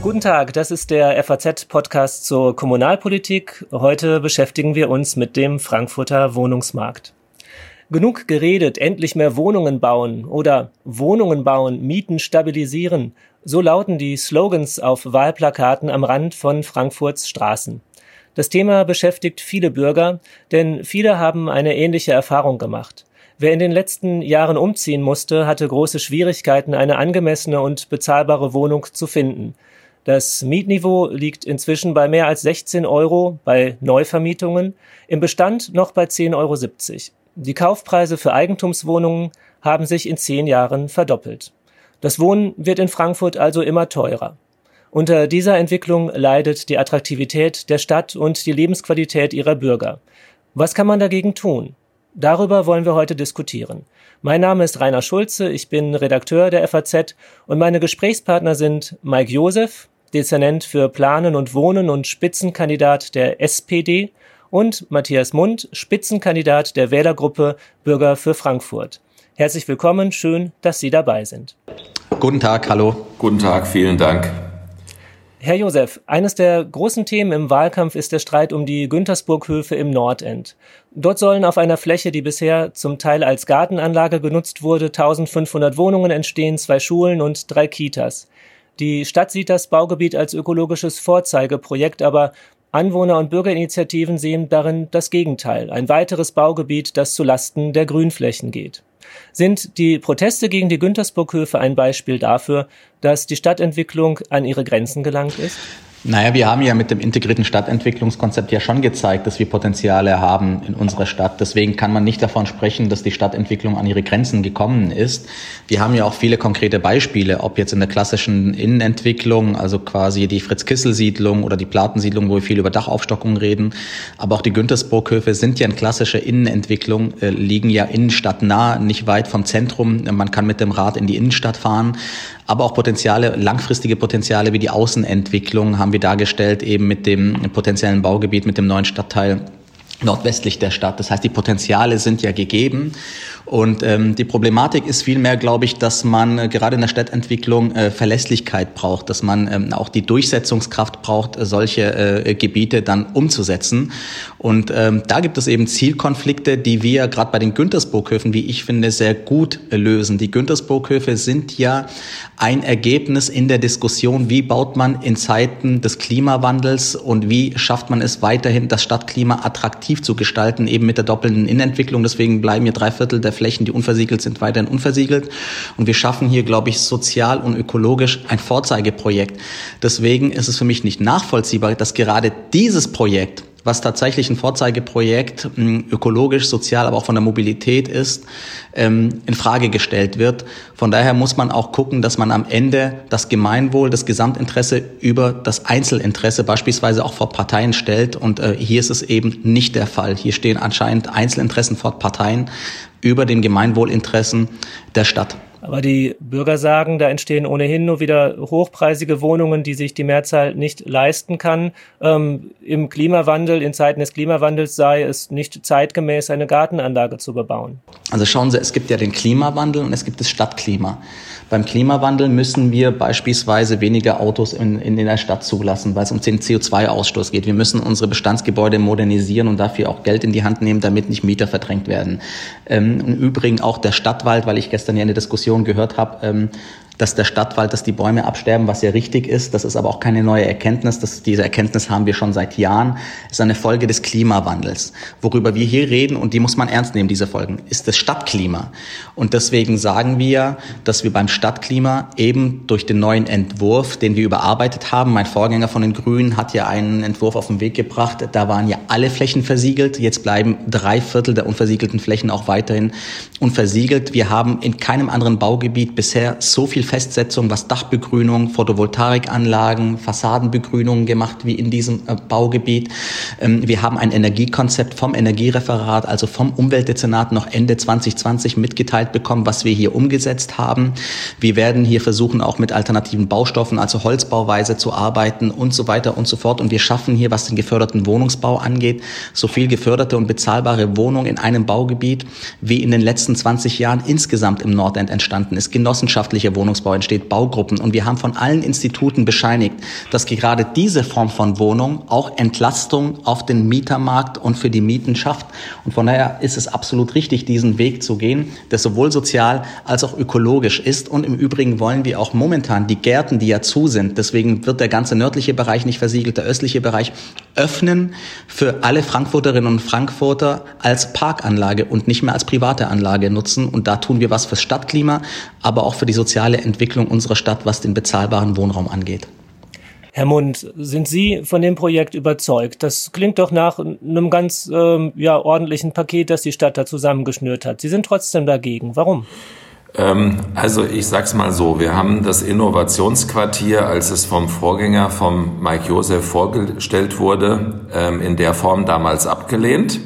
Guten Tag, das ist der FAZ-Podcast zur Kommunalpolitik. Heute beschäftigen wir uns mit dem Frankfurter Wohnungsmarkt. Genug geredet, endlich mehr Wohnungen bauen oder Wohnungen bauen, Mieten stabilisieren. So lauten die Slogans auf Wahlplakaten am Rand von Frankfurts Straßen. Das Thema beschäftigt viele Bürger, denn viele haben eine ähnliche Erfahrung gemacht. Wer in den letzten Jahren umziehen musste, hatte große Schwierigkeiten, eine angemessene und bezahlbare Wohnung zu finden. Das Mietniveau liegt inzwischen bei mehr als 16 Euro bei Neuvermietungen, im Bestand noch bei 10,70 Euro. Die Kaufpreise für Eigentumswohnungen haben sich in zehn Jahren verdoppelt. Das Wohnen wird in Frankfurt also immer teurer. Unter dieser Entwicklung leidet die Attraktivität der Stadt und die Lebensqualität ihrer Bürger. Was kann man dagegen tun? Darüber wollen wir heute diskutieren. Mein Name ist Rainer Schulze, ich bin Redakteur der FAZ und meine Gesprächspartner sind Mike Josef, Dezernent für Planen und Wohnen und Spitzenkandidat der SPD und Matthias Mund, Spitzenkandidat der Wählergruppe Bürger für Frankfurt. Herzlich willkommen, schön, dass Sie dabei sind. Guten Tag, hallo. Guten Tag, vielen Dank. Herr Josef, eines der großen Themen im Wahlkampf ist der Streit um die Güntersburghöfe im Nordend. Dort sollen auf einer Fläche, die bisher zum Teil als Gartenanlage genutzt wurde, 1500 Wohnungen entstehen, zwei Schulen und drei Kitas. Die Stadt sieht das Baugebiet als ökologisches Vorzeigeprojekt, aber Anwohner und Bürgerinitiativen sehen darin das Gegenteil, ein weiteres Baugebiet, das zu Lasten der Grünflächen geht. Sind die Proteste gegen die Güntersburghöfe ein Beispiel dafür, dass die Stadtentwicklung an ihre Grenzen gelangt ist? Naja, wir haben ja mit dem integrierten Stadtentwicklungskonzept ja schon gezeigt, dass wir Potenziale haben in unserer Stadt. Deswegen kann man nicht davon sprechen, dass die Stadtentwicklung an ihre Grenzen gekommen ist. Wir haben ja auch viele konkrete Beispiele, ob jetzt in der klassischen Innenentwicklung, also quasi die Fritz-Kissel-Siedlung oder die Platensiedlung, wo wir viel über Dachaufstockung reden. Aber auch die Güntersburghöfe sind ja in klassischer Innenentwicklung, äh, liegen ja innenstadtnah, nicht weit vom Zentrum. Man kann mit dem Rad in die Innenstadt fahren aber auch Potenziale, langfristige Potenziale wie die Außenentwicklung haben wir dargestellt, eben mit dem potenziellen Baugebiet, mit dem neuen Stadtteil nordwestlich der Stadt. Das heißt, die Potenziale sind ja gegeben. Und ähm, die Problematik ist vielmehr, glaube ich, dass man äh, gerade in der Stadtentwicklung äh, Verlässlichkeit braucht, dass man ähm, auch die Durchsetzungskraft braucht, äh, solche äh, Gebiete dann umzusetzen. Und ähm, da gibt es eben Zielkonflikte, die wir gerade bei den Güntersburghöfen, wie ich finde, sehr gut äh, lösen. Die Güntersburghöfe sind ja ein Ergebnis in der Diskussion, wie baut man in Zeiten des Klimawandels und wie schafft man es weiterhin, das Stadtklima attraktiv zu gestalten, eben mit der doppelten Innenentwicklung. Deswegen bleiben hier drei Viertel der Flächen, die unversiegelt sind, weiterhin unversiegelt. Und wir schaffen hier, glaube ich, sozial und ökologisch ein Vorzeigeprojekt. Deswegen ist es für mich nicht nachvollziehbar, dass gerade dieses Projekt was tatsächlich ein Vorzeigeprojekt hm, ökologisch, sozial, aber auch von der Mobilität ist, ähm, in Frage gestellt wird. Von daher muss man auch gucken, dass man am Ende das Gemeinwohl, das Gesamtinteresse über das Einzelinteresse beispielsweise auch vor Parteien stellt. Und äh, hier ist es eben nicht der Fall. Hier stehen anscheinend Einzelinteressen vor Parteien über den Gemeinwohlinteressen der Stadt. Aber die Bürger sagen, da entstehen ohnehin nur wieder hochpreisige Wohnungen, die sich die Mehrzahl nicht leisten kann. Ähm, Im Klimawandel, in Zeiten des Klimawandels sei es nicht zeitgemäß, eine Gartenanlage zu bebauen. Also schauen Sie, es gibt ja den Klimawandel und es gibt das Stadtklima. Beim Klimawandel müssen wir beispielsweise weniger Autos in, in der Stadt zulassen, weil es um den CO2-Ausstoß geht. Wir müssen unsere Bestandsgebäude modernisieren und dafür auch Geld in die Hand nehmen, damit nicht Mieter verdrängt werden. Ähm, Im Übrigen auch der Stadtwald, weil ich gestern ja eine Diskussion gehört habe, ähm, dass der Stadtwald, dass die Bäume absterben, was ja richtig ist. Das ist aber auch keine neue Erkenntnis. Das, diese Erkenntnis haben wir schon seit Jahren. Ist eine Folge des Klimawandels. Worüber wir hier reden, und die muss man ernst nehmen, diese Folgen, ist das Stadtklima. Und deswegen sagen wir, dass wir beim Stadtklima eben durch den neuen Entwurf, den wir überarbeitet haben, mein Vorgänger von den Grünen hat ja einen Entwurf auf den Weg gebracht, da waren ja alle Flächen versiegelt. Jetzt bleiben drei Viertel der unversiegelten Flächen auch weiterhin unversiegelt. Wir haben in keinem anderen Baugebiet bisher so viel Festsetzung, was Dachbegrünung, Photovoltaikanlagen, Fassadenbegrünung gemacht wie in diesem äh, Baugebiet. Ähm, wir haben ein Energiekonzept vom Energiereferat, also vom Umweltdezernat noch Ende 2020 mitgeteilt bekommen, was wir hier umgesetzt haben. Wir werden hier versuchen, auch mit alternativen Baustoffen, also Holzbauweise zu arbeiten und so weiter und so fort. Und wir schaffen hier, was den geförderten Wohnungsbau angeht, so viel geförderte und bezahlbare Wohnungen in einem Baugebiet, wie in den letzten 20 Jahren insgesamt im Nordend entstanden ist. Genossenschaftlicher Wohnungsbau Wohnungsbau entsteht, Baugruppen. Und wir haben von allen Instituten bescheinigt, dass gerade diese Form von Wohnung auch Entlastung auf den Mietermarkt und für die Mieten schafft. Und von daher ist es absolut richtig, diesen Weg zu gehen, der sowohl sozial als auch ökologisch ist. Und im Übrigen wollen wir auch momentan die Gärten, die ja zu sind, deswegen wird der ganze nördliche Bereich nicht versiegelt, der östliche Bereich öffnen für alle Frankfurterinnen und Frankfurter als Parkanlage und nicht mehr als private Anlage nutzen. Und da tun wir was fürs Stadtklima, aber auch für die soziale Entwicklung unserer Stadt, was den bezahlbaren Wohnraum angeht. Herr Mund, sind Sie von dem Projekt überzeugt? Das klingt doch nach einem ganz ähm, ja, ordentlichen Paket, das die Stadt da zusammengeschnürt hat. Sie sind trotzdem dagegen. Warum? Ähm, also ich sag's mal so, wir haben das Innovationsquartier, als es vom Vorgänger vom Mike Josef vorgestellt wurde, ähm, in der Form damals abgelehnt.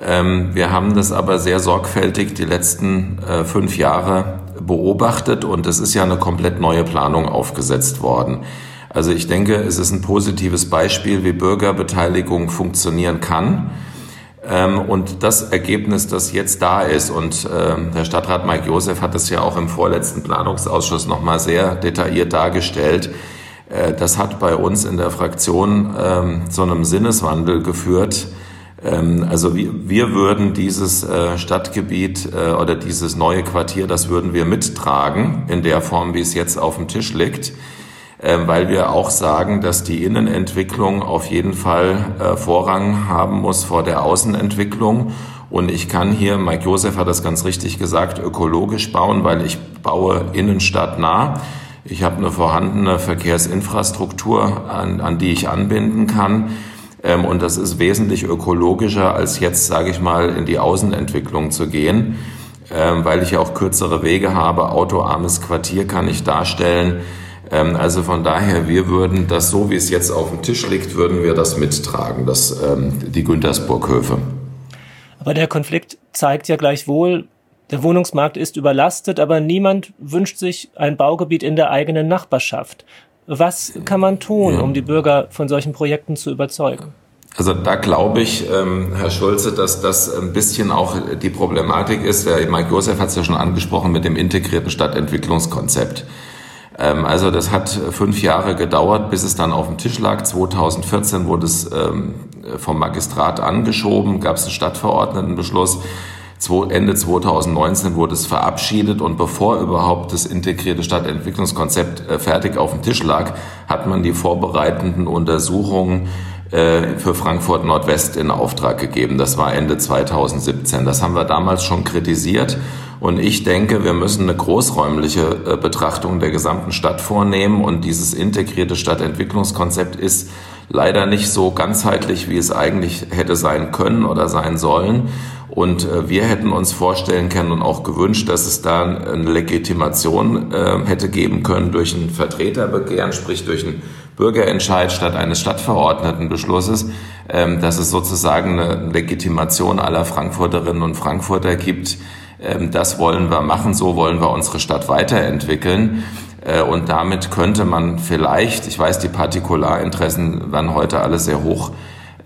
Ähm, wir haben das aber sehr sorgfältig die letzten äh, fünf Jahre beobachtet und es ist ja eine komplett neue Planung aufgesetzt worden. Also ich denke, es ist ein positives Beispiel, wie Bürgerbeteiligung funktionieren kann. Ähm, und das Ergebnis, das jetzt da ist, und äh, der Stadtrat Mike Josef hat es ja auch im vorletzten Planungsausschuss nochmal sehr detailliert dargestellt, äh, das hat bei uns in der Fraktion äh, zu einem Sinneswandel geführt. Ähm, also wir, wir würden dieses äh, Stadtgebiet äh, oder dieses neue Quartier, das würden wir mittragen in der Form, wie es jetzt auf dem Tisch liegt. Ähm, weil wir auch sagen, dass die Innenentwicklung auf jeden Fall äh, Vorrang haben muss vor der Außenentwicklung. Und ich kann hier, Mike Josef hat das ganz richtig gesagt, ökologisch bauen, weil ich baue Innenstadt nah. Ich habe eine vorhandene Verkehrsinfrastruktur, an, an die ich anbinden kann. Ähm, und das ist wesentlich ökologischer, als jetzt, sage ich mal, in die Außenentwicklung zu gehen, ähm, weil ich auch kürzere Wege habe. Autoarmes Quartier kann ich darstellen. Ähm, also von daher, wir würden das so, wie es jetzt auf dem Tisch liegt, würden wir das mittragen, das, ähm, die Güntersburghöfe. Aber der Konflikt zeigt ja gleichwohl, der Wohnungsmarkt ist überlastet, aber niemand wünscht sich ein Baugebiet in der eigenen Nachbarschaft. Was kann man tun, um die Bürger von solchen Projekten zu überzeugen? Also da glaube ich, ähm, Herr Schulze, dass das ein bisschen auch die Problematik ist. Der Mike Josef hat es ja schon angesprochen mit dem integrierten Stadtentwicklungskonzept. Ähm, also das hat fünf Jahre gedauert, bis es dann auf dem Tisch lag. 2014 wurde es ähm, vom Magistrat angeschoben, gab es einen Stadtverordnetenbeschluss. Ende 2019 wurde es verabschiedet und bevor überhaupt das integrierte Stadtentwicklungskonzept äh, fertig auf dem Tisch lag, hat man die vorbereitenden Untersuchungen äh, für Frankfurt Nordwest in Auftrag gegeben. Das war Ende 2017. Das haben wir damals schon kritisiert und ich denke, wir müssen eine großräumliche äh, Betrachtung der gesamten Stadt vornehmen. Und dieses integrierte Stadtentwicklungskonzept ist leider nicht so ganzheitlich, wie es eigentlich hätte sein können oder sein sollen. Und äh, wir hätten uns vorstellen können und auch gewünscht, dass es da eine Legitimation äh, hätte geben können durch ein Vertreterbegehren, sprich durch einen Bürgerentscheid statt eines Stadtverordnetenbeschlusses, ähm, dass es sozusagen eine Legitimation aller Frankfurterinnen und Frankfurter gibt, ähm, das wollen wir machen, so wollen wir unsere Stadt weiterentwickeln. Äh, und damit könnte man vielleicht, ich weiß, die Partikularinteressen werden heute alle sehr hoch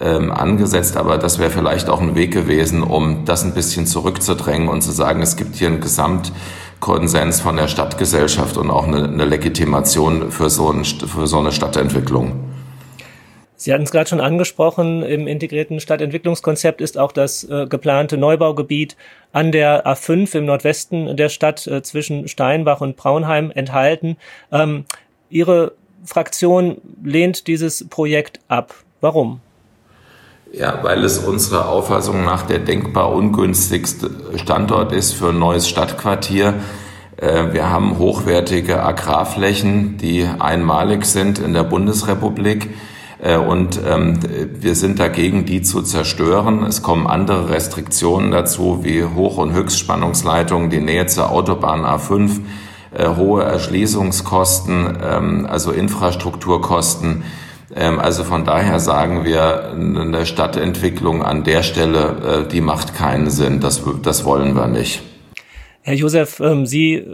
ähm, angesetzt, aber das wäre vielleicht auch ein Weg gewesen, um das ein bisschen zurückzudrängen und zu sagen, es gibt hier einen Gesamtkonsens von der Stadtgesellschaft und auch eine, eine Legitimation für so, ein, für so eine Stadtentwicklung. Sie hatten es gerade schon angesprochen, im integrierten Stadtentwicklungskonzept ist auch das äh, geplante Neubaugebiet an der A5 im Nordwesten der Stadt äh, zwischen Steinbach und Braunheim enthalten. Ähm, Ihre Fraktion lehnt dieses Projekt ab. Warum? Ja, weil es unserer Auffassung nach der denkbar ungünstigste Standort ist für ein neues Stadtquartier. Äh, wir haben hochwertige Agrarflächen, die einmalig sind in der Bundesrepublik. Äh, und ähm, wir sind dagegen, die zu zerstören. Es kommen andere Restriktionen dazu, wie Hoch- und Höchstspannungsleitungen, die Nähe zur Autobahn A5, äh, hohe Erschließungskosten, ähm, also Infrastrukturkosten. Ähm, also von daher sagen wir, eine Stadtentwicklung an der Stelle, äh, die macht keinen Sinn. Das, das wollen wir nicht. Herr Josef, ähm, Sie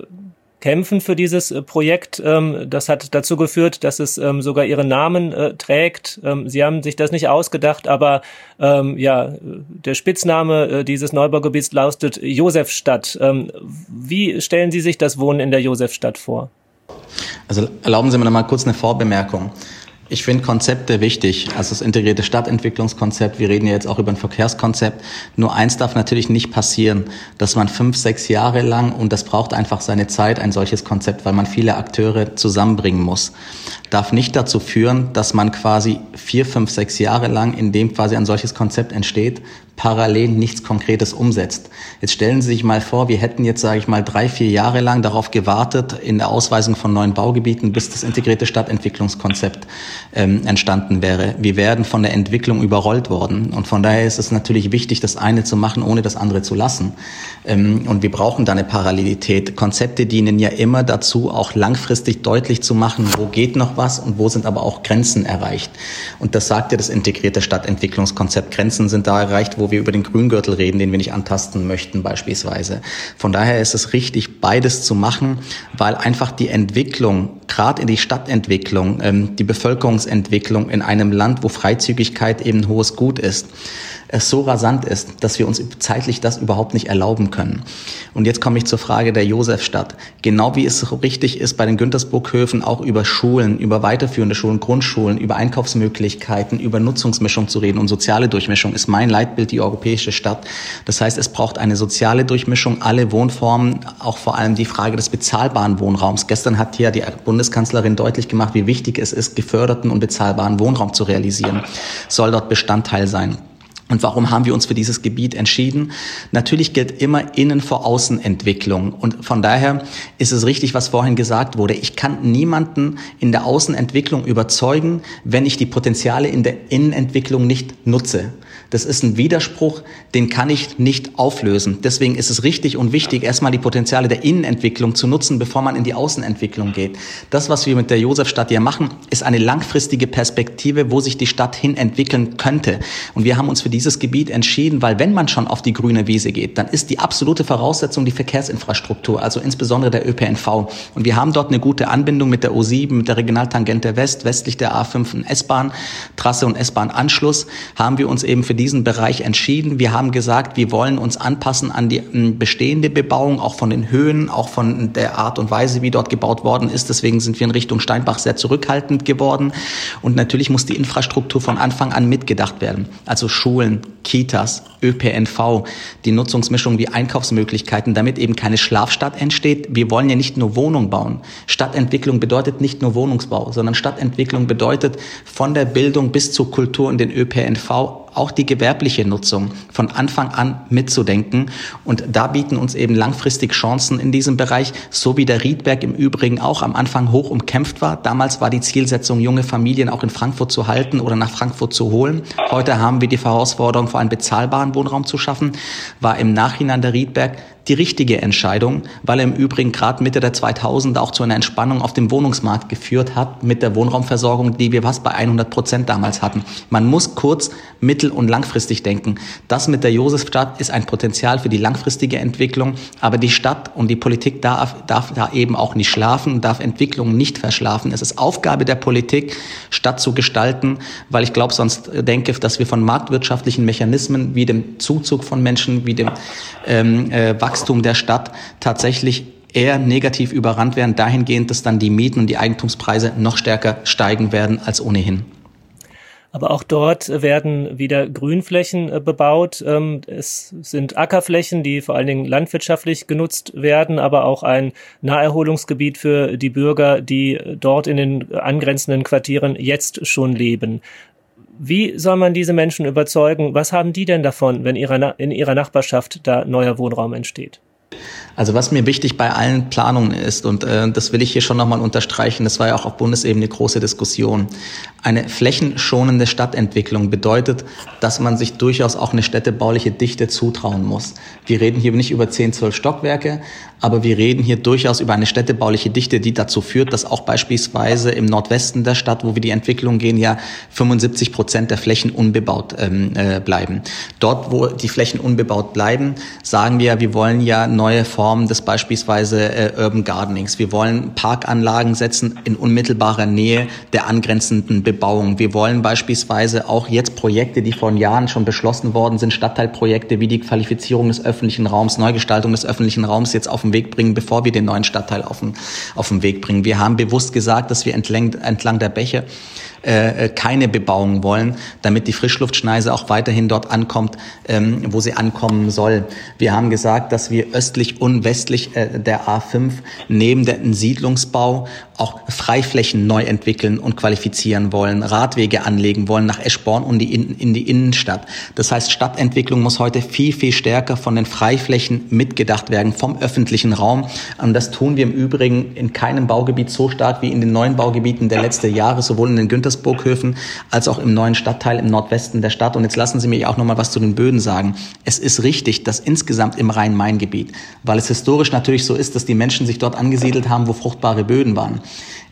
kämpfen für dieses äh, Projekt. Ähm, das hat dazu geführt, dass es sogar ihren Namen äh, trägt. Sie haben sich das nicht ausgedacht, aber ja, der Spitzname dieses Neubaugebiets lautet Josefstadt. Wie stellen Sie sich das Wohnen in der Josefstadt vor? Also erlauben Sie mir noch mal kurz eine Vorbemerkung. Ich finde Konzepte wichtig, also das integrierte Stadtentwicklungskonzept. Wir reden ja jetzt auch über ein Verkehrskonzept. Nur eins darf natürlich nicht passieren, dass man fünf, sechs Jahre lang, und das braucht einfach seine Zeit, ein solches Konzept, weil man viele Akteure zusammenbringen muss, darf nicht dazu führen, dass man quasi vier, fünf, sechs Jahre lang, in dem quasi ein solches Konzept entsteht, parallel nichts Konkretes umsetzt. Jetzt stellen Sie sich mal vor, wir hätten jetzt, sage ich mal, drei, vier Jahre lang darauf gewartet in der Ausweisung von neuen Baugebieten, bis das integrierte Stadtentwicklungskonzept ähm, entstanden wäre. Wir werden von der Entwicklung überrollt worden. Und von daher ist es natürlich wichtig, das eine zu machen, ohne das andere zu lassen. Ähm, und wir brauchen da eine Parallelität. Konzepte dienen ja immer dazu, auch langfristig deutlich zu machen, wo geht noch was und wo sind aber auch Grenzen erreicht. Und das sagt ja das integrierte Stadtentwicklungskonzept. Grenzen sind da erreicht, wo wir über den Grüngürtel reden, den wir nicht antasten möchten beispielsweise. Von daher ist es richtig, beides zu machen, weil einfach die Entwicklung, gerade in die Stadtentwicklung, ähm, die Bevölkerungsentwicklung in einem Land, wo Freizügigkeit eben ein hohes Gut ist, es so rasant ist, dass wir uns zeitlich das überhaupt nicht erlauben können. Und jetzt komme ich zur Frage der Josefstadt. Genau wie es richtig ist, bei den Güntersburghöfen auch über Schulen, über weiterführende Schulen, Grundschulen, über Einkaufsmöglichkeiten, über Nutzungsmischung zu reden und soziale Durchmischung ist mein Leitbild die europäische Stadt. Das heißt, es braucht eine soziale Durchmischung, alle Wohnformen, auch vor allem die Frage des bezahlbaren Wohnraums. Gestern hat hier die Bundeskanzlerin deutlich gemacht, wie wichtig es ist, geförderten und bezahlbaren Wohnraum zu realisieren. Soll dort Bestandteil sein. Und warum haben wir uns für dieses Gebiet entschieden? Natürlich gilt immer Innen vor Außenentwicklung. Und von daher ist es richtig, was vorhin gesagt wurde. Ich kann niemanden in der Außenentwicklung überzeugen, wenn ich die Potenziale in der Innenentwicklung nicht nutze. Das ist ein Widerspruch, den kann ich nicht auflösen. Deswegen ist es richtig und wichtig, erstmal die Potenziale der Innenentwicklung zu nutzen, bevor man in die Außenentwicklung geht. Das, was wir mit der Josefstadt hier machen, ist eine langfristige Perspektive, wo sich die Stadt hin entwickeln könnte. Und wir haben uns für dieses Gebiet entschieden, weil wenn man schon auf die grüne Wiese geht, dann ist die absolute Voraussetzung die Verkehrsinfrastruktur, also insbesondere der ÖPNV. Und wir haben dort eine gute Anbindung mit der U7, mit der Regionaltangente West, westlich der A5 und S-Bahn, Trasse und S-Bahn-Anschluss, haben wir uns eben für diesen Bereich entschieden. Wir haben gesagt, wir wollen uns anpassen an die bestehende Bebauung, auch von den Höhen, auch von der Art und Weise, wie dort gebaut worden ist. Deswegen sind wir in Richtung Steinbach sehr zurückhaltend geworden. Und natürlich muss die Infrastruktur von Anfang an mitgedacht werden. Also Schulen, Kitas, ÖPNV, die Nutzungsmischung wie Einkaufsmöglichkeiten, damit eben keine Schlafstadt entsteht. Wir wollen ja nicht nur Wohnung bauen. Stadtentwicklung bedeutet nicht nur Wohnungsbau, sondern Stadtentwicklung bedeutet von der Bildung bis zur Kultur und den ÖPNV auch die gewerbliche Nutzung von Anfang an mitzudenken. Und da bieten uns eben langfristig Chancen in diesem Bereich, so wie der Riedberg im Übrigen auch am Anfang hoch umkämpft war. Damals war die Zielsetzung, junge Familien auch in Frankfurt zu halten oder nach Frankfurt zu holen. Heute haben wir die Herausforderung, vor allem bezahlbaren Wohnraum zu schaffen. War im Nachhinein der Riedberg die richtige Entscheidung, weil er im Übrigen gerade Mitte der 2000 auch zu einer Entspannung auf dem Wohnungsmarkt geführt hat mit der Wohnraumversorgung, die wir fast bei 100 Prozent damals hatten. Man muss kurz, mittel- und langfristig denken. Das mit der Josefstadt ist ein Potenzial für die langfristige Entwicklung, aber die Stadt und die Politik darf, darf da eben auch nicht schlafen, darf Entwicklung nicht verschlafen. Es ist Aufgabe der Politik, Stadt zu gestalten, weil ich glaube, sonst denke, dass wir von marktwirtschaftlichen Mechanismen wie dem Zuzug von Menschen, wie dem ähm, äh, Wachstum Wachstum der Stadt tatsächlich eher negativ überrannt werden, dahingehend, dass dann die Mieten und die Eigentumspreise noch stärker steigen werden als ohnehin. Aber auch dort werden wieder Grünflächen äh, bebaut. Ähm, es sind Ackerflächen, die vor allen Dingen landwirtschaftlich genutzt werden, aber auch ein Naherholungsgebiet für die Bürger, die dort in den angrenzenden Quartieren jetzt schon leben. Wie soll man diese Menschen überzeugen? Was haben die denn davon, wenn in ihrer Nachbarschaft da neuer Wohnraum entsteht? Also was mir wichtig bei allen Planungen ist, und äh, das will ich hier schon nochmal unterstreichen, das war ja auch auf Bundesebene große Diskussion. Eine flächenschonende Stadtentwicklung bedeutet, dass man sich durchaus auch eine städtebauliche Dichte zutrauen muss. Wir reden hier nicht über 10, 12 Stockwerke, Aber wir reden hier durchaus über eine städtebauliche Dichte, die dazu führt, dass auch beispielsweise im Nordwesten der Stadt, wo wir die Entwicklung gehen, ja 75 Prozent der Flächen unbebaut ähm, äh, bleiben. Dort, wo die Flächen unbebaut bleiben, sagen wir, wir wollen ja neue Formen des beispielsweise äh, Urban Gardenings. Wir wollen Parkanlagen setzen in unmittelbarer Nähe der angrenzenden Bebauung. Wir wollen beispielsweise auch jetzt Projekte, die vor Jahren schon beschlossen worden sind, Stadtteilprojekte wie die Qualifizierung des öffentlichen Raums, Neugestaltung des öffentlichen Raums jetzt auf den Weg bringen, bevor wir den neuen Stadtteil auf den, auf den Weg bringen. Wir haben bewusst gesagt, dass wir entlang, entlang der Bäche äh, äh, keine Bebauung wollen, damit die Frischluftschneise auch weiterhin dort ankommt, ähm, wo sie ankommen soll. Wir haben gesagt, dass wir östlich und westlich äh, der A5 neben dem Siedlungsbau auch Freiflächen neu entwickeln und qualifizieren wollen, Radwege anlegen wollen nach Eschborn und die in, in die Innenstadt. Das heißt, Stadtentwicklung muss heute viel, viel stärker von den Freiflächen mitgedacht werden, vom öffentlichen Raum. Und das tun wir im Übrigen in keinem Baugebiet so stark wie in den neuen Baugebieten der letzten Jahre, sowohl in den Güntersburghöfen als auch im neuen Stadtteil im Nordwesten der Stadt. Und jetzt lassen Sie mich auch noch mal was zu den Böden sagen. Es ist richtig, dass insgesamt im Rhein-Main-Gebiet, weil es historisch natürlich so ist, dass die Menschen sich dort angesiedelt haben, wo fruchtbare Böden waren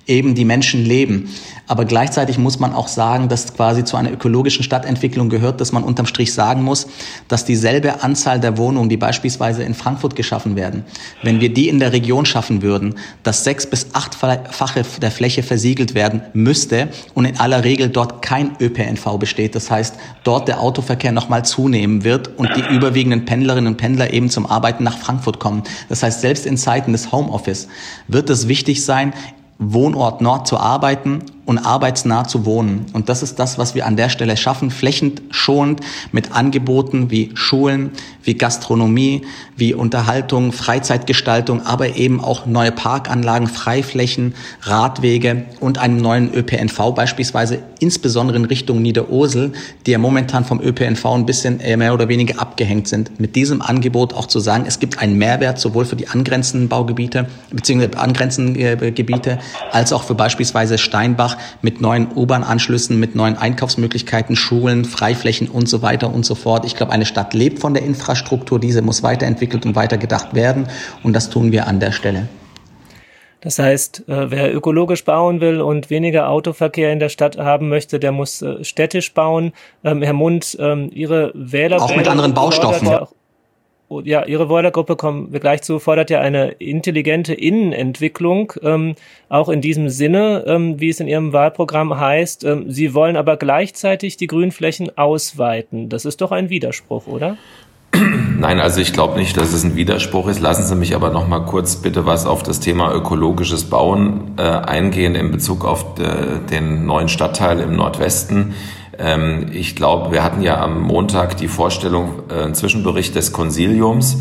eben die Menschen leben. Aber gleichzeitig muss man auch sagen, dass quasi zu einer ökologischen Stadtentwicklung gehört, dass man unterm Strich sagen muss, dass dieselbe Anzahl der Wohnungen, die beispielsweise in Frankfurt geschaffen werden, wenn wir die in der Region schaffen würden, dass sechs bis achtfache der Fläche versiegelt werden müsste und in aller Regel dort kein ÖPNV besteht. Das heißt, dort der Autoverkehr nochmal zunehmen wird und die überwiegenden Pendlerinnen und Pendler eben zum Arbeiten nach Frankfurt kommen. Das heißt, selbst in Zeiten des Homeoffice wird es wichtig sein, Wohnort Nord zu arbeiten und arbeitsnah zu wohnen. Und das ist das, was wir an der Stelle schaffen, flächenschonend mit Angeboten wie Schulen, wie Gastronomie, wie Unterhaltung, Freizeitgestaltung, aber eben auch neue Parkanlagen, Freiflächen, Radwege und einem neuen ÖPNV beispielsweise, insbesondere in Richtung Niederursel, die ja momentan vom ÖPNV ein bisschen äh, mehr oder weniger abgehängt sind. Mit diesem Angebot auch zu sagen, es gibt einen Mehrwert sowohl für die angrenzenden Baugebiete bzw. angrenzenden äh, Gebiete als auch für beispielsweise Steinbach mit neuen U-Bahn-Anschlüssen, mit neuen Einkaufsmöglichkeiten, Schulen, Freiflächen und so weiter und so fort. Ich glaube, eine Stadt lebt von der Infrastruktur, diese muss weiterentwickelt und weitergedacht werden und das tun wir an der Stelle. Das heißt, äh, wer ökologisch bauen will und weniger Autoverkehr in der Stadt haben möchte, der muss äh, städtisch bauen. Ähm, Herr Mund, ähm, Ihre Wähler auch mit anderen Baustoffen. Ja ja, Ihre Wählergruppe kommen wir gleich zu, fordert ja eine intelligente Innenentwicklung, ähm, auch in diesem Sinne, ähm, wie es in Ihrem Wahlprogramm heißt. Ähm, Sie wollen aber gleichzeitig die Grünflächen ausweiten. Das ist doch ein Widerspruch, oder? Nein, also ich glaube nicht, dass es ein Widerspruch ist. Lassen Sie mich aber noch mal kurz bitte was auf das Thema ökologisches Bauen äh, eingehen in Bezug auf de, äh, den neuen Stadtteil im Nordwesten. Ähm, ich glaube, wir hatten ja am Montag die Vorstellung, äh, einen Zwischenbericht des Konsiliums.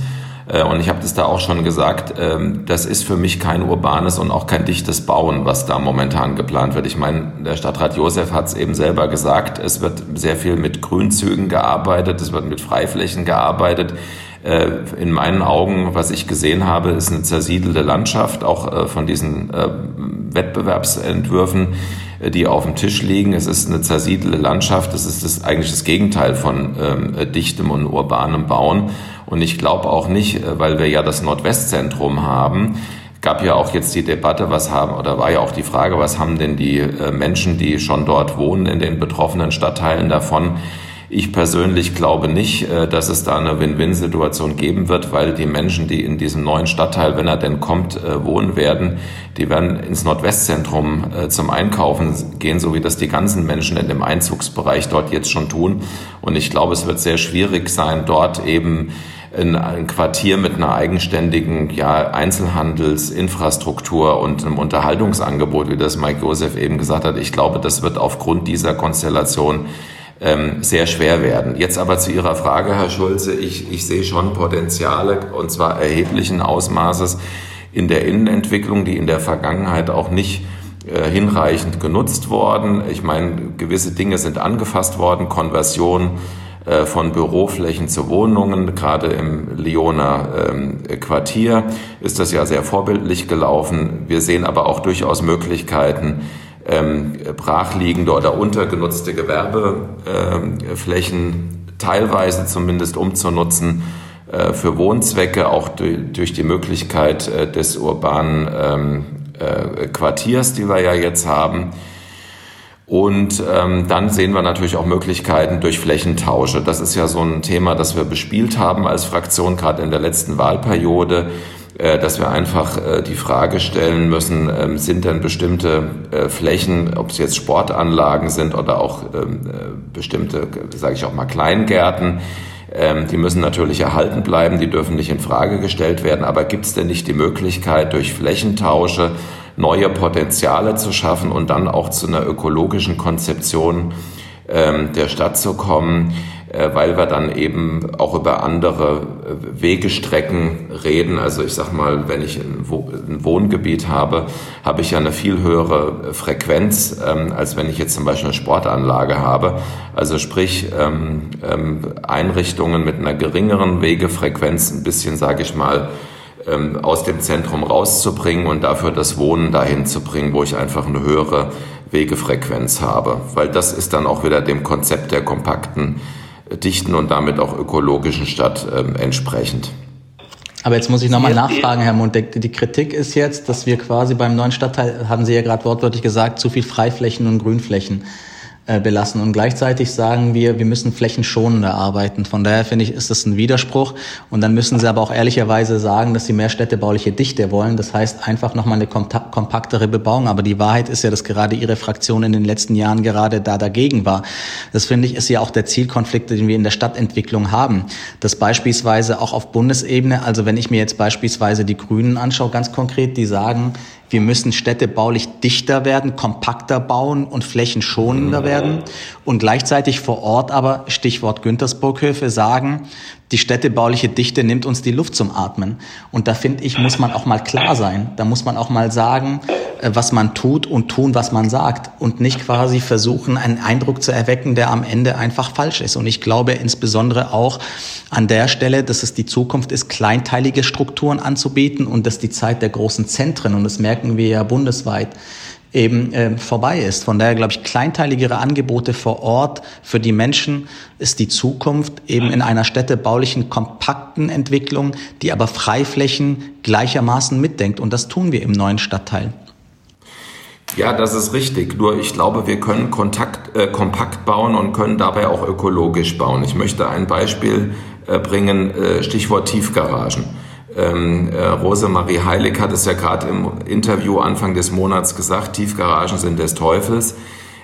Äh, und ich habe das da auch schon gesagt, ähm, das ist für mich kein urbanes und auch kein dichtes Bauen, was da momentan geplant wird. Ich meine, der Stadtrat Josef hat es eben selber gesagt, es wird sehr viel mit Grünzügen gearbeitet, es wird mit Freiflächen gearbeitet. Äh, in meinen Augen, was ich gesehen habe, ist eine zersiedelte Landschaft, auch von diesen Wettbewerbsentwürfen äh, die auf dem Tisch liegen. Es ist eine zersiedelte Landschaft. Das ist das, eigentlich das Gegenteil von ähm, dichtem und urbanem Bauen. Und ich glaube auch nicht, äh, weil wir ja das Nordwestzentrum haben, gab ja auch jetzt die Debatte, was haben, oder war ja auch die Frage, was haben denn die äh, Menschen, die schon dort wohnen, in den betroffenen Stadtteilen davon, ich persönlich glaube nicht, äh, dass es da eine Win-Win-Situation geben wird, weil die Menschen, die in diesem neuen Stadtteil, wenn er denn kommt, äh, wohnen werden, die werden ins Nordwestzentrum äh, zum Einkaufen gehen, so wie das die ganzen Menschen in dem Einzugsbereich dort jetzt schon tun. Und ich glaube, es wird sehr schwierig sein, dort eben in ein Quartier mit einer eigenständigen ja, Einzelhandelsinfrastruktur und einem Unterhaltungsangebot, wie das Mike Josef eben gesagt hat. Ich glaube, das wird aufgrund dieser Konstellation ähm, sehr schwer werden. Jetzt aber zu Ihrer Frage, Herr Schulze, ich, ich sehe schon Potenziale und zwar erheblichen Ausmaßes in der Innenentwicklung, die in der Vergangenheit auch nicht äh, hinreichend genutzt worden. Ich meine, gewisse Dinge sind angefasst worden, Konversion äh, von Büroflächen zu Wohnungen. Gerade im Lyoner ähm, Quartier ist das ja sehr vorbildlich gelaufen. Wir sehen aber auch durchaus Möglichkeiten, ähm, brachliegende oder untergenutzte Gewerbeflächen teilweise zumindest umzunutzen äh, für Wohnzwecke, auch durch die Möglichkeit äh, des urbanen ähm, äh, Quartiers, die wir ja jetzt haben. Und ähm, dann sehen wir natürlich auch Möglichkeiten durch Flächentausche. Das ist ja so ein Thema, das wir bespielt haben als Fraktion, gerade in der letzten Wahlperiode, dass wir einfach äh, die Frage stellen müssen, äh, sind denn bestimmte äh, Flächen, ob es jetzt Sportanlagen sind oder auch ähm, äh, bestimmte, sage ich auch mal, Kleingärten, ähm, die müssen natürlich erhalten bleiben, die dürfen nicht in Frage gestellt werden. Aber gibt es denn nicht die Möglichkeit, durch Flächentausche neue Potenziale zu schaffen und dann auch zu einer ökologischen Konzeption ähm, der Stadt zu kommen, äh, weil wir dann eben auch über andere äh, Wegestrecken reden. Also ich sag mal, wenn ich ein Wohngebiet habe, habe ich ja eine viel höhere Frequenz, ähm, als wenn ich jetzt zum Beispiel eine Sportanlage habe. Also sprich ähm, Einrichtungen mit einer geringeren Wegefrequenz, ein bisschen, sage ich mal, ähm, aus dem Zentrum rauszubringen und dafür das Wohnen dahin zu bringen, wo ich einfach eine höhere Wegefrequenz habe. Weil das ist dann auch wieder dem Konzept der kompakten, äh, dichten und damit auch ökologischen Stadt ähm, entsprechend. Aber jetzt muss ich nochmal nachfragen, Herr Mundek. Die Kritik ist jetzt, dass wir quasi beim neuen Stadtteil, haben Sie ja gerade wortwörtlich gesagt, zu viel Freiflächen und Grünflächen äh, belassen. Und gleichzeitig sagen wir, wir müssen flächenschonender arbeiten. Von daher finde ich, ist das ein Widerspruch. Und dann müssen sie aber auch ehrlicherweise sagen, dass sie mehr städtebauliche Dichte wollen. Das heißt einfach nochmal eine kompaktere Bebauung. Aber die Wahrheit ist ja, dass gerade Ihre Fraktion in den letzten Jahren gerade da dagegen war. Das finde ich ist ja auch der Zielkonflikt, den wir in der Stadtentwicklung haben. Dass beispielsweise auch auf Bundesebene, also wenn ich mir jetzt beispielsweise die Grünen anschaue, ganz konkret, die sagen, wir müssen Städte baulich dichter werden, kompakter bauen und flächenschonender werden und gleichzeitig vor Ort aber, Stichwort Güntersburghöfe, sagen, die städtebauliche Dichte nimmt uns die Luft zum Atmen. Und da finde ich, muss man auch mal klar sein. Da muss man auch mal sagen, äh, was man tut und tun, was man sagt. Und nicht quasi versuchen, einen Eindruck zu erwecken, der am Ende einfach falsch ist. Und ich glaube insbesondere auch an der Stelle, dass es die Zukunft ist, kleinteilige Strukturen anzubieten und dass die Zeit der großen Zentren, und das merken wir ja bundesweit, eben äh, vorbei ist. Von daher glaube ich, kleinteiligere Angebote vor Ort für die Menschen ist die Zukunft eben in einer städtebaulichen, kompakten Entwicklung, die aber Freiflächen gleichermaßen mitdenkt. Und das tun wir im neuen Stadtteil. Ja, das ist richtig. Nur ich glaube, wir können Kontakt, äh, kompakt bauen und können dabei auch ökologisch bauen. Ich möchte ein Beispiel äh, bringen, äh, Stichwort Tiefgaragen. Ähm, äh, Rosemarie Heilig hat es ja gerade im Interview Anfang des Monats gesagt, Tiefgaragen sind des Teufels.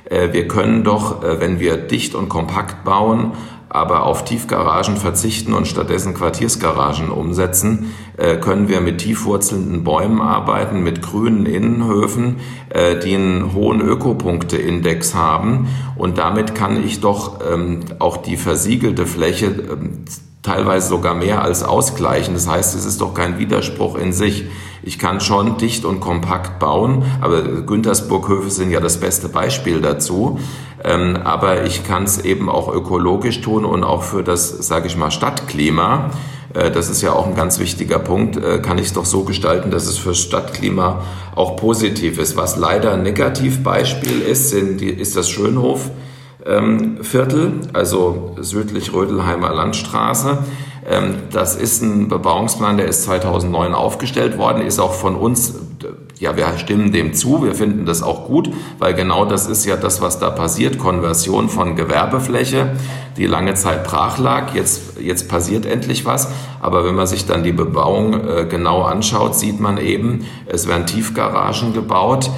Äh, wir können doch, äh, wenn wir dicht und kompakt bauen, aber auf Tiefgaragen verzichten und stattdessen Quartiersgaragen umsetzen, äh, können wir mit tiefwurzelnden Bäumen arbeiten, mit grünen Innenhöfen, äh, die einen hohen Ökopunkte-Index haben. Und damit kann ich doch ähm, auch die versiegelte Fläche ähm, teilweise sogar mehr als ausgleichen. Das heißt, es ist doch kein Widerspruch in sich. Ich kann schon dicht und kompakt bauen, aber Güntersburghöfe sind ja das beste Beispiel dazu. Ähm, aber ich kann es eben auch ökologisch tun und auch für das, sage ich mal, Stadtklima. Äh, das ist ja auch ein ganz wichtiger Punkt. Äh, kann ich es doch so gestalten, dass es für Stadtklima auch positiv ist. Was leider ein Negativbeispiel ist, sind ist das Schönhof ähm, Viertel, also südlich Rödelheimer Landstraße. Ähm, das ist ein Bebauungsplan, der ist 2009 aufgestellt worden, ist auch von uns, ja, wir stimmen dem zu, wir finden das auch gut, weil genau das ist ja das, was da passiert, Konversion von Gewerbefläche, die lange Zeit brach lag. Jetzt, jetzt passiert endlich was, aber wenn man sich dann die Bebauung äh, genau anschaut, sieht man eben, es werden Tiefgaragen gebaut,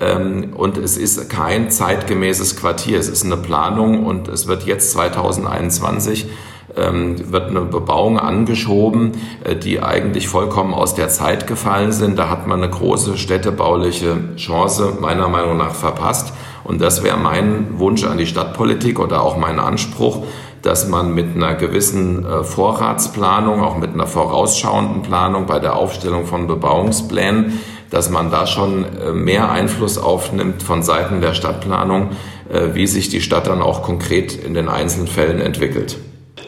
ähm, und es ist kein zeitgemäßes Quartier. Es ist eine Planung und es wird jetzt 2021 ähm, wird eine Bebauung angeschoben, äh, die eigentlich vollkommen aus der Zeit gefallen sind. Da hat man eine große städtebauliche Chance meiner Meinung nach verpasst. Und das wäre mein Wunsch an die Stadtpolitik oder auch mein Anspruch, dass man mit einer gewissen äh, Vorratsplanung, auch mit einer vorausschauenden Planung bei der Aufstellung von Bebauungsplänen dass man da schon äh, mehr Einfluss aufnimmt von Seiten der Stadtplanung, wie sich die Stadt dann auch konkret in den einzelnen Fällen entwickelt.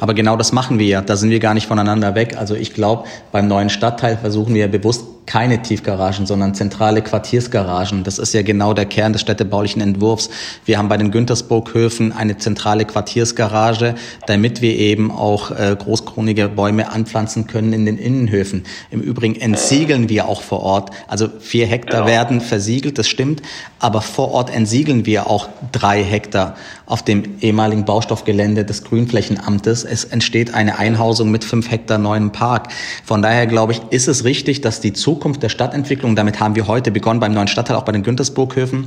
Aber genau das machen wir ja. Da sind wir gar nicht voneinander weg. Also ich glaube, beim neuen Stadtteil versuchen wir bewusst keine Tiefgaragen, sondern zentrale Quartiersgaragen. Das ist ja genau der Kern des städtebaulichen Entwurfs. Wir haben bei den Güntersburghöfen eine zentrale Quartiersgarage, damit wir eben auch äh, großkronige Bäume anpflanzen können in den Innenhöfen. Im Übrigen entsiegeln wir auch vor Ort. Also vier Hektar genau. werden versiegelt, das stimmt. Aber vor Ort entsiegeln wir auch drei Hektar auf dem ehemaligen Baustoffgelände des Grünflächenamtes. Es entsteht eine Einhausung mit fünf Hektar neuen Park. Von daher glaube ich, ist es richtig, dass die Zukunft der Stadtentwicklung, damit haben wir heute begonnen beim neuen Stadtteil, auch bei den Güntersburghöfen,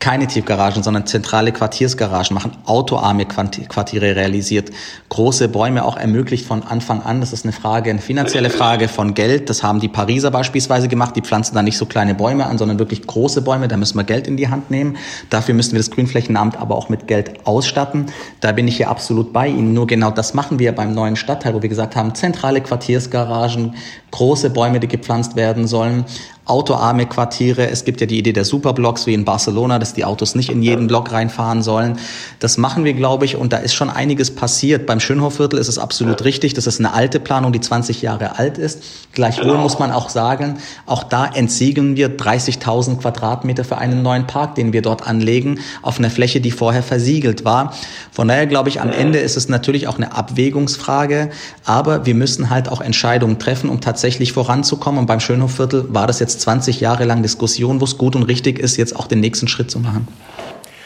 keine Tiefgaragen, sondern zentrale Quartiersgaragen machen, autoarme Quartiere realisiert, große Bäume auch ermöglicht von Anfang an. Das ist eine Frage, eine finanzielle Frage von Geld. Das haben die Pariser beispielsweise gemacht. Die pflanzen da nicht so kleine Bäume an, sondern wirklich große Bäume. Da müssen wir Geld in die Hand nehmen. Dafür müssen wir das Grünflächenamt aber auch mit Geld ausstatten. Da bin ich hier absolut bei Ihnen. Nur genau das machen wir beim neuen Stadtteil, wo wir gesagt haben, zentrale Quartiersgaragen, große Bäume, die gepflanzt werden sollen autoarme Quartiere. Es gibt ja die Idee der Superblocks wie in Barcelona, dass die Autos nicht in jeden Block reinfahren sollen. Das machen wir, glaube ich, und da ist schon einiges passiert. Beim Schönhofviertel ist es absolut richtig. Das ist eine alte Planung, die 20 Jahre alt ist. Gleichwohl muss man auch sagen, auch da entsiegeln wir 30.000 Quadratmeter für einen neuen Park, den wir dort anlegen, auf einer Fläche, die vorher versiegelt war. Von daher glaube ich, am Ende ist es natürlich auch eine Abwägungsfrage, aber wir müssen halt auch Entscheidungen treffen, um tatsächlich voranzukommen. Und beim Schönhofviertel war das jetzt 20 Jahre lang Diskussion, wo es gut und richtig ist, jetzt auch den nächsten Schritt zu machen.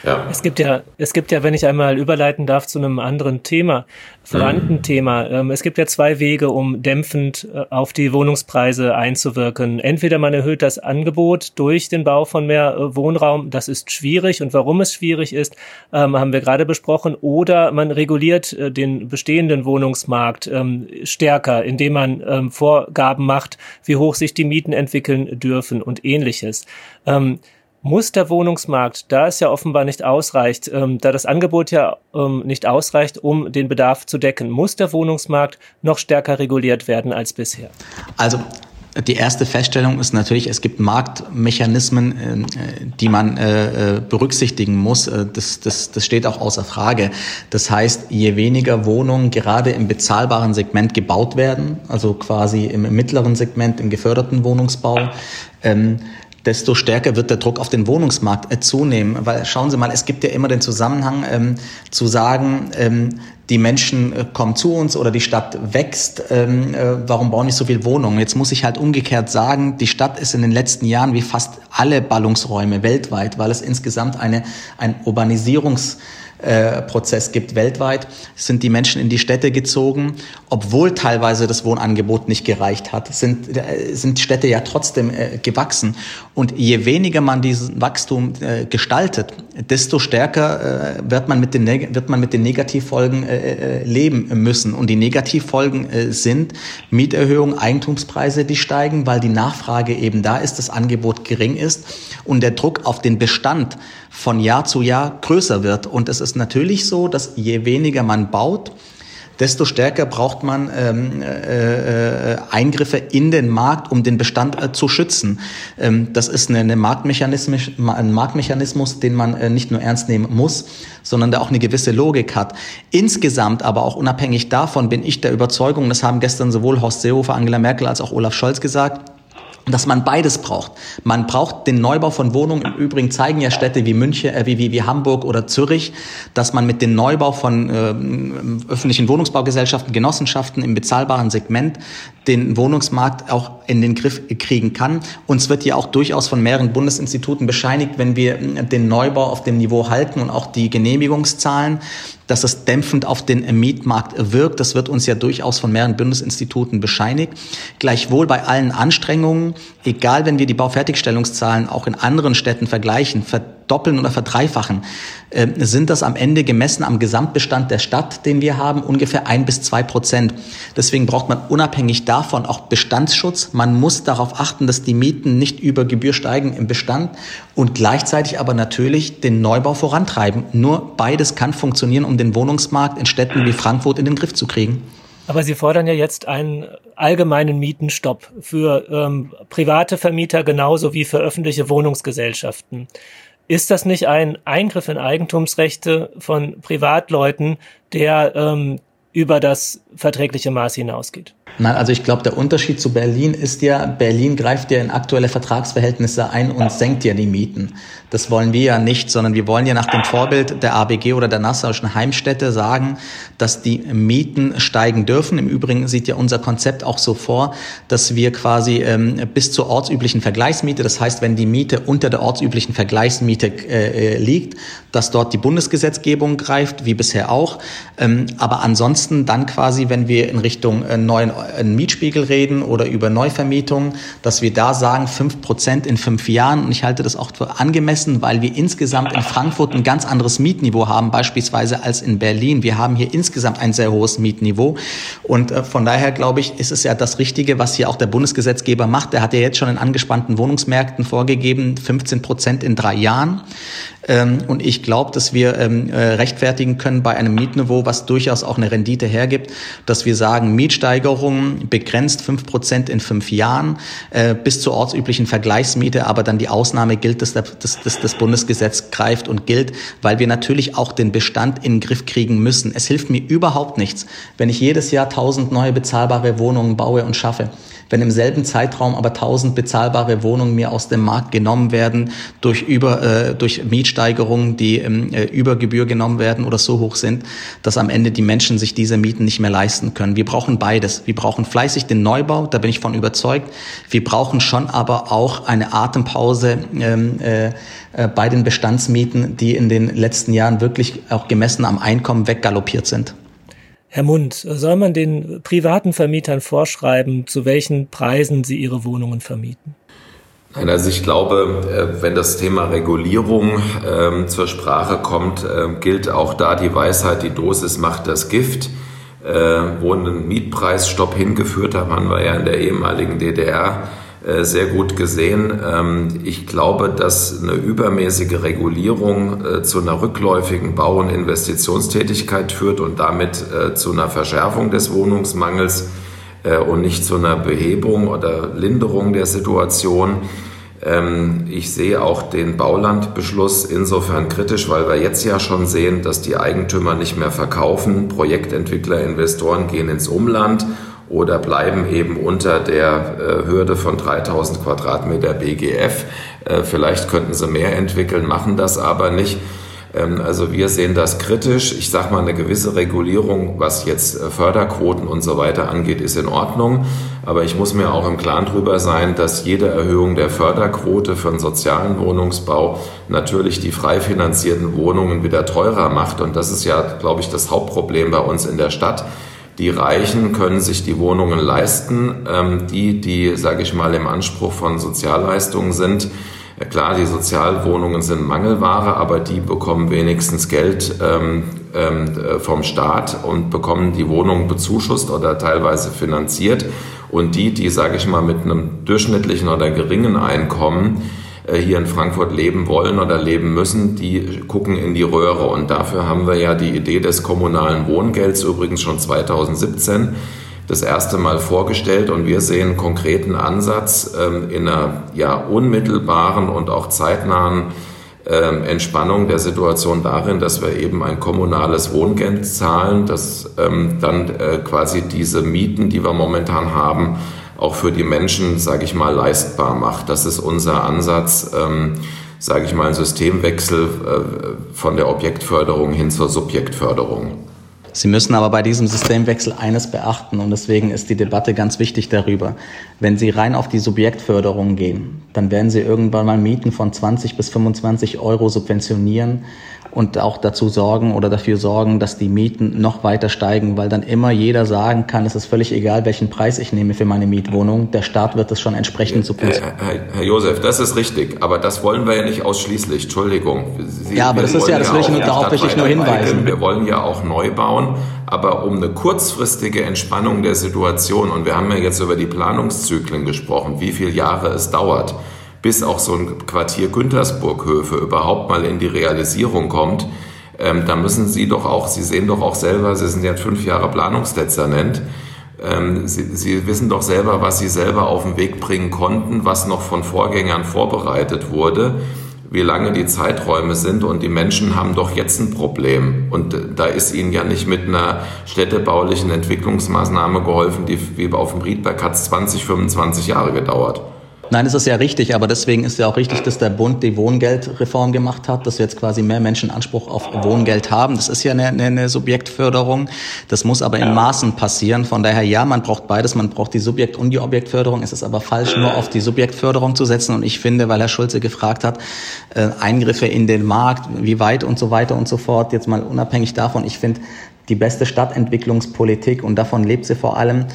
Ja. Es gibt ja, es gibt ja, wenn ich einmal überleiten darf zu einem anderen Thema, verwandten mhm. Thema. Ähm, es gibt ja zwei Wege, um dämpfend äh, auf die Wohnungspreise einzuwirken. Entweder man erhöht das Angebot durch den Bau von mehr äh, Wohnraum. Das ist schwierig. Und warum es schwierig ist, ähm, haben wir gerade besprochen. Oder man reguliert äh, den bestehenden Wohnungsmarkt ähm, stärker, indem man ähm, Vorgaben macht, wie hoch sich die Mieten entwickeln dürfen und ähnliches. Ähm, muss der Wohnungsmarkt, da es ja offenbar nicht ausreicht, ähm, da das Angebot ja ähm, nicht ausreicht, um den Bedarf zu decken, muss der Wohnungsmarkt noch stärker reguliert werden als bisher? Also die erste Feststellung ist natürlich, es gibt Marktmechanismen, äh, die man äh, äh, berücksichtigen muss. Das, das, das steht auch außer Frage. Das heißt, je weniger Wohnungen gerade im bezahlbaren Segment gebaut werden, also quasi im mittleren Segment, im geförderten Wohnungsbau, ähm, desto stärker wird der Druck auf den Wohnungsmarkt äh, zunehmen. Weil schauen Sie mal, es gibt ja immer den Zusammenhang ähm, zu sagen, ähm, die Menschen äh, kommen zu uns oder die Stadt wächst, ähm, äh, warum bauen nicht so viel Wohnungen? Jetzt muss ich halt umgekehrt sagen, die Stadt ist in den letzten Jahren wie fast alle Ballungsräume weltweit, weil es insgesamt eine, ein Urbanisierungs äh, Prozess gibt weltweit, sind die Menschen in die Städte gezogen, obwohl teilweise das Wohnangebot nicht gereicht hat, sind, äh, sind Städte ja trotzdem äh, gewachsen. Und je weniger man diesen Wachstum äh, gestaltet, desto stärker äh, wird, man mit den, wird man mit den Negativfolgen leben müssen. Und die Negativfolgen sind Mieterhöhungen, Eigentumspreise, die steigen, weil die Nachfrage eben da ist, das Angebot gering ist und der Druck auf den Bestand von Jahr zu Jahr größer wird. Und es ist natürlich so, dass je weniger man baut, desto stärker braucht man ähm, äh, äh, Eingriffe in den Markt, um den Bestand äh, zu schützen. Ähm, das ist eine, eine Marktmechanismus, ein Marktmechanismus, den man äh, nicht nur ernst nehmen muss, sondern der auch eine gewisse Logik hat. Insgesamt aber auch unabhängig davon bin ich der Überzeugung, das haben gestern sowohl Horst Seehofer, Angela Merkel als auch Olaf Scholz gesagt, dass man beides braucht. Man braucht den Neubau von Wohnungen. Im Übrigen zeigen ja Städte wie München, äh, wie, wie, wie Hamburg oder Zürich, dass man mit dem Neubau von äh, öffentlichen Wohnungsbaugesellschaften, Genossenschaften im bezahlbaren Segment den Wohnungsmarkt auch in den Griff kriegen kann. Uns wird ja auch durchaus von mehreren Bundesinstituten bescheinigt, wenn wir den Neubau auf dem Niveau halten und auch die Genehmigungszahlen, dass es dämpfend auf den Mietmarkt wirkt. Das wird uns ja durchaus von mehreren Bundesinstituten bescheinigt. Gleichwohl bei allen Anstrengungen, egal wenn wir die Baufertigstellungszahlen auch in anderen Städten vergleichen, verdoppeln oder verdreifachen, äh, sind das am Ende gemessen am Gesamtbestand der Stadt, den wir haben, ungefähr ein bis zwei Prozent. Deswegen braucht man unabhängig davon auch Bestandsschutz. Man muss darauf achten, dass die Mieten nicht über Gebühr steigen im Bestand und gleichzeitig aber natürlich den Neubau vorantreiben. Nur beides kann funktionieren, um den Wohnungsmarkt in Städten wie Frankfurt in den Griff zu kriegen. Aber Sie fordern ja jetzt einen allgemeinen Mietenstopp für ähm, private Vermieter genauso wie für öffentliche Wohnungsgesellschaften. Ist das nicht ein Eingriff in Eigentumsrechte von Privatleuten, der ähm, über das verträgliche Maß hinausgeht. Nein, also ich glaube, der Unterschied zu Berlin ist ja, Berlin greift ja in aktuelle Vertragsverhältnisse ein und senkt ja die Mieten. Das wollen wir ja nicht, sondern wir wollen ja nach dem Vorbild der ABG oder der Nassauischen Heimstätte sagen, dass die Mieten steigen dürfen. Im Übrigen sieht ja unser Konzept auch so vor, dass wir quasi ähm, bis zur ortsüblichen Vergleichsmiete, das heißt, wenn die Miete unter der ortsüblichen Vergleichsmiete äh, äh liegt, dass dort die Bundesgesetzgebung greift, wie bisher auch. Ähm, aber ansonsten dann quasi, wenn wir in Richtung äh, neuen äh, Mietspiegel reden oder über Neuvermietung, dass wir da sagen, fünf Prozent in fünf Jahren. Und ich halte das auch für angemessen, weil wir insgesamt in Frankfurt ein ganz anderes Mietniveau haben, beispielsweise als in Berlin. Wir haben hier insgesamt ein sehr hohes Mietniveau. Und äh, von daher glaube ich, ist es ja das Richtige, was hier auch der Bundesgesetzgeber macht. Der hat ja jetzt schon in angespannten Wohnungsmärkten vorgegeben, 15 Prozent in drei Jahren. Ähm, und ich glaube, dass wir ähm, äh, rechtfertigen können bei einem Mietniveau, was durchaus auch eine Rendite hergibt, dass wir sagen, Mietsteigerungen begrenzt fünf Prozent in fünf Jahren äh, bis zur ortsüblichen Vergleichsmiete, aber dann die Ausnahme gilt, dass das, das, das Bundesgesetz greift und gilt, weil wir natürlich auch den Bestand in den Griff kriegen müssen. Es hilft mir überhaupt nichts, wenn ich jedes Jahr tausend neue bezahlbare Wohnungen baue und schaffe. Wenn im selben Zeitraum aber tausend bezahlbare Wohnungen mir aus dem Markt genommen werden durch über äh, durch Mietsteigerungen, die ähm, äh, über Gebühr genommen werden oder so hoch sind, dass am Ende die Menschen sich diese Mieten nicht mehr leisten können. Wir brauchen beides. Wir brauchen fleißig den Neubau, da bin ich von überzeugt. Wir brauchen schon aber auch eine Atempause ähm, äh, äh, bei den Bestandsmieten, die in den letzten Jahren wirklich auch gemessen am Einkommen weggaloppiert sind. Herr Mund, soll man den privaten Vermietern vorschreiben, zu welchen Preisen sie ihre Wohnungen vermieten? Nein, also ich glaube, äh, wenn das Thema Regulierung ähm, zur Sprache kommt, äh, gilt auch da die Weisheit, die Dosis macht das Gift. Äh, wo ein Mietpreisstopp hingeführt hat, haben wir ja in der ehemaligen DDR sehr gut gesehen. Ähm, ich glaube, dass eine übermäßige Regulierung äh, zu einer rückläufigen Bau- und Investitionstätigkeit führt und damit äh, zu einer Verschärfung des Wohnungsmangels und nicht zu einer Behebung oder Linderung der Situation. Ähm, ich sehe auch den Baulandbeschluss insofern kritisch, weil wir jetzt ja schon sehen, dass die Eigentümer nicht mehr verkaufen. Projektentwickler, Investoren gehen ins Umland oder bleiben eben unter der äh, Hürde von 3000 Quadratmeter BGF. Äh, vielleicht könnten sie mehr entwickeln, machen das aber nicht. Ähm, also wir sehen das kritisch. Ich sage mal, eine gewisse Regulierung, was jetzt äh, Förderquoten und so weiter angeht, ist in Ordnung. Aber ich muss mir auch im Klaren darüber sein, dass jede Erhöhung der Förderquote für den sozialen Wohnungsbau natürlich die frei finanzierten Wohnungen wieder teurer macht. Und das ist ja, glaube ich, das Hauptproblem bei uns in der Stadt die Reichen können sich die Wohnungen leisten. Ähm, die, die, sage ich mal, im Anspruch von Sozialleistungen sind, äh, klar, die Sozialwohnungen sind Mangelware, aber die bekommen wenigstens Geld ähm, ähm, äh, vom Staat und bekommen die Wohnungen bezuschusst oder teilweise finanziert. Und die, die, sage ich mal, mit einem durchschnittlichen oder geringen Einkommen hier in Frankfurt leben wollen oder leben müssen, die gucken in die Röhre. Und dafür haben wir ja die Idee des kommunalen Wohngelds übrigens schon 2017 das erste Mal vorgestellt und wir sehen einen konkreten Ansatz ähm, in einer ja, unmittelbaren und auch zeitnahen ähm, Entspannung der Situation darin, dass wir eben ein kommunales Wohngeld zahlen, das ähm, dann äh, quasi diese Mieten, die wir momentan haben, auch für die Menschen, sage ich mal, leistbar macht. Das ist unser Ansatz, ähm, sage ich mal, ein Systemwechsel äh, von der Objektförderung hin zur Subjektförderung. Sie müssen aber bei diesem Systemwechsel eines beachten und deswegen ist die Debatte ganz wichtig darüber. Wenn Sie rein auf die Subjektförderung gehen, dann werden Sie irgendwann mal Mieten von 20 bis 25 Euro subventionieren und auch dazu sorgen oder dafür sorgen, dass die Mieten noch weiter steigen, weil dann immer jeder sagen kann, es ist völlig egal, welchen Preis ich nehme für meine Mietwohnung. Der Staat wird es schon entsprechend subventionieren. Herr, Herr, Herr, Josef, das ist richtig, aber das wollen wir ja nicht ausschließlich. Entschuldigung. Sie, ja, aber das ist ja, das will ich nur darauf wirklich nur hinweisen. Wir wollen ja auch neu bauen, aber um eine kurzfristige Entspannung der Situation, und wir haben ja jetzt über die Planungszyklen gesprochen, wie viele Jahre es dauert, bis auch so ein Quartier Güntersburghöfe überhaupt mal in die Realisierung kommt, ähm, da müssen Sie doch auch, Sie sehen doch auch selber, Sie sind ja fünf Jahre Planungsdezernent, ähm, Sie, Sie wissen doch selber, was Sie selber auf den Weg bringen konnten, was noch von Vorgängern vorbereitet wurde wie lange die Zeiträume sind und die Menschen haben doch jetzt ein Problem. Und da ist ihnen ja nicht mit einer städtebaulichen Entwicklungsmaßnahme geholfen, die wie auf dem Riedberg hat es 20, 25 Jahre gedauert. Nein, es ist ja richtig, aber deswegen ist ja auch richtig, dass der Bund die Wohngeldreform gemacht hat, dass wir jetzt quasi mehr Menschen Anspruch auf Wohngeld haben. Das ist ja eine, eine Subjektförderung. Das muss aber in Maßen passieren. Von daher, ja, man braucht beides. Man braucht die Subjekt- und die Objektförderung. Es ist aber falsch, nur auf die Subjektförderung zu setzen. Und ich finde, weil Herr Schulze gefragt hat, äh, Eingriffe in den Markt, wie weit und so weiter und so fort, jetzt mal unabhängig davon, ich finde, die beste Stadtentwicklungspolitik, und davon lebt sie vor allem,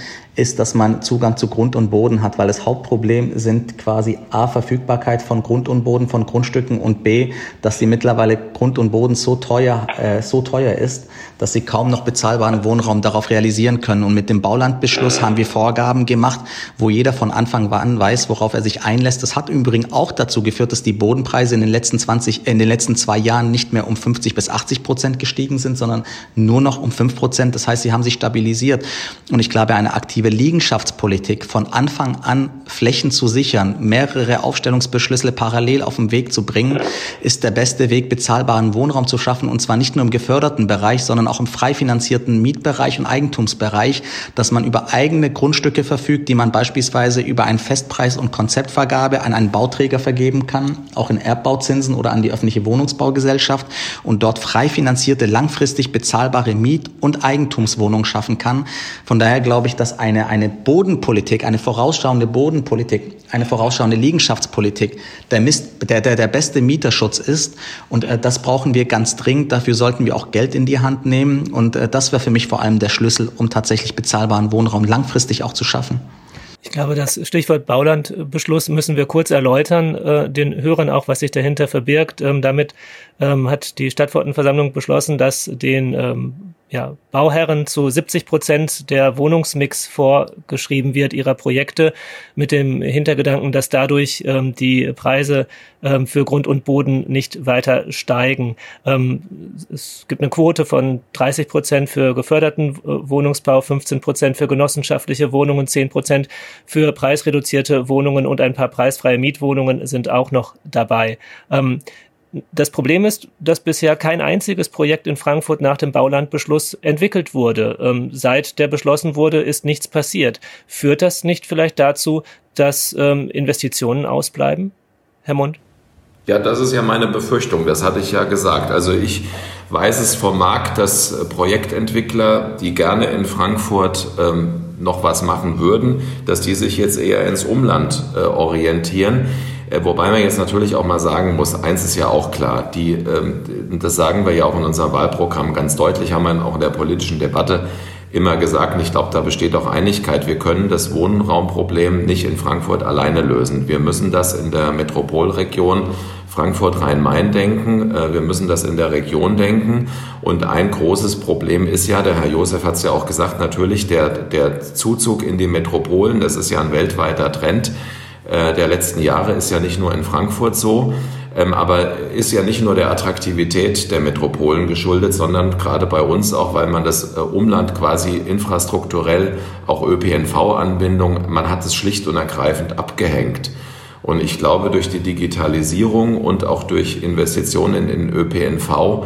ist, dass man Zugang zu Grund und Boden hat, weil das Hauptproblem sind quasi A, Verfügbarkeit von Grund und Boden, von Grundstücken und B, dass sie mittlerweile Grund und Boden so teuer, äh, so teuer ist, dass sie kaum noch bezahlbaren Wohnraum darauf realisieren können. Und mit dem Baulandbeschluss haben wir Vorgaben gemacht, wo jeder von Anfang an weiß, worauf er sich einlässt. Das hat im Übrigen auch dazu geführt, dass die Bodenpreise in den letzten 20, in den letzten zwei Jahren nicht mehr um 50 bis 80 Prozent gestiegen sind, sondern nur noch um 5 Prozent. Das heißt, sie haben sich stabilisiert. Und ich glaube, eine aktive Liegenschaftspolitik von Anfang an Flächen zu sichern, mehrere Aufstellungsbeschlüsse parallel auf den Weg zu bringen, ist der beste Weg, bezahlbaren Wohnraum zu schaffen. Und zwar nicht nur im geförderten Bereich, sondern auch im frei finanzierten Mietbereich und Eigentumsbereich, dass man über eigene Grundstücke verfügt, die man beispielsweise über einen Festpreis- und Konzeptvergabe an einen Bauträger vergeben kann, auch in Erbbauzinsen oder an die öffentliche Wohnungsbaugesellschaft und dort frei finanzierte, langfristig bezahlbare Miet- und Eigentumswohnungen schaffen kann. Von daher glaube ich, dass eine, eine Bodenpolitik, eine vorausschauende Bodenpolitik, eine vorausschauende Liegenschaftspolitik der, Mist, der, der, der beste Mieterschutz ist. Und äh, das brauchen wir ganz dringend. Dafür sollten wir auch Geld in die Hand nehmen. Und äh, das wäre für mich vor allem der Schlüssel, um tatsächlich bezahlbaren Wohnraum langfristig auch zu schaffen. Ich glaube, das Stichwort Baulandbeschluss müssen wir kurz erläutern, äh, den Hörern auch, was sich dahinter verbirgt. Ähm, damit ähm, hat die Stadtverordnetenversammlung beschlossen, dass den ähm, ja, Bauherren zu 70 Prozent der Wohnungsmix vorgeschrieben wird ihrer Projekte mit dem Hintergedanken, dass dadurch ähm, die Preise ähm, für Grund und Boden nicht weiter steigen. Ähm, es gibt eine Quote von 30 Prozent für geförderten äh, Wohnungsbau, 15 Prozent für genossenschaftliche Wohnungen, 10 Prozent für preisreduzierte Wohnungen und ein paar preisfreie Mietwohnungen sind auch noch dabei. Das Problem ist, dass bisher kein einziges Projekt in Frankfurt nach dem Baulandbeschluss entwickelt wurde. Ähm, seit der beschlossen wurde, ist nichts passiert. Führt das nicht vielleicht dazu, dass ähm, Investitionen ausbleiben, Herr Mund? Ja, das ist ja meine Befürchtung. Das hatte ich ja gesagt. Also ich weiß es vom Markt, dass Projektentwickler, die gerne in Frankfurt ähm, noch was machen würden, dass die sich jetzt eher ins Umland äh, orientieren. Äh, wobei man jetzt natürlich auch mal sagen muss, eins ist ja auch klar, die, ähm, das sagen wir ja auch in unserem Wahlprogramm ganz deutlich, haben wir auch in der politischen Debatte immer gesagt, und ich glaube, da besteht auch Einigkeit, wir können das Wohnraumproblem nicht in Frankfurt alleine lösen. Wir müssen das in der Metropolregion Frankfurt-Rhein-Main denken, äh, wir müssen das in der Region denken. Und ein großes Problem ist ja, der Herr Josef hat es ja auch gesagt, natürlich der, der Zuzug in die Metropolen, das ist ja ein weltweiter Trend äh, der letzten Jahre, ist ja nicht nur in Frankfurt so, ähm, aber ist ja nicht nur der Attraktivität der Metropolen geschuldet, sondern gerade bei uns auch, weil man das äh, Umland quasi infrastrukturell, auch ÖPNV-Anbindung, man hat es schlicht und ergreifend abgehängt. Und ich glaube, durch die Digitalisierung und auch durch Investitionen in den ÖPNV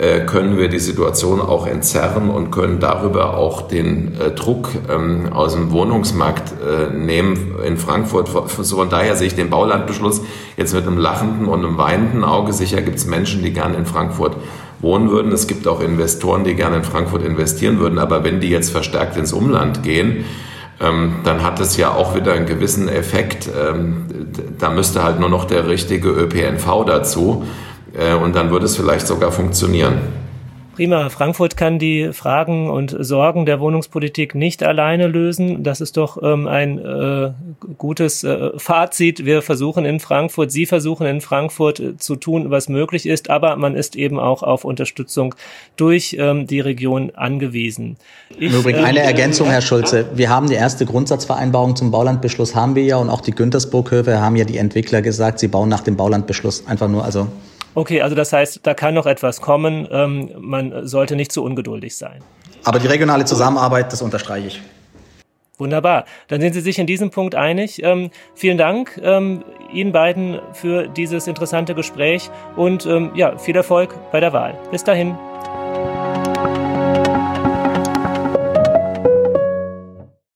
äh, können wir die Situation auch entzerren und können darüber auch den äh, Druck ähm, aus dem Wohnungsmarkt äh, nehmen in Frankfurt. Von daher sehe ich den Baulandbeschluss jetzt mit einem lachenden und einem weinenden Auge. Sicher gibt es Menschen, die gerne in Frankfurt wohnen würden. Es gibt auch Investoren, die gerne in Frankfurt investieren würden. Aber wenn die jetzt verstärkt ins Umland gehen, ähm, dann hat es ja auch wieder einen gewissen Effekt. Ähm, da müsste halt nur noch der richtige ÖPNV dazu. Äh, und dann würde es vielleicht sogar funktionieren. Prima. Frankfurt kann die Fragen und Sorgen der Wohnungspolitik nicht alleine lösen. Das ist doch ähm, ein äh, gutes äh, Fazit. Wir versuchen in Frankfurt, Sie versuchen in Frankfurt äh, zu tun, was möglich ist, aber man ist eben auch auf Unterstützung durch ähm, die Region angewiesen. Ich, Im Übrigen eine ähm, Ergänzung, Herr Schulze. Wir haben die erste Grundsatzvereinbarung zum Baulandbeschluss haben wir ja und auch die Güntersburghöfe haben ja die Entwickler gesagt, sie bauen nach dem Baulandbeschluss einfach nur, also Okay, also das heißt, da kann noch etwas kommen. Ähm, man sollte nicht zu ungeduldig sein. Aber die regionale Zusammenarbeit, das unterstreiche ich. Wunderbar. Dann sind Sie sich in diesem Punkt einig. Ähm, vielen Dank ähm, Ihnen beiden für dieses interessante Gespräch und ähm, ja, viel Erfolg bei der Wahl. Bis dahin.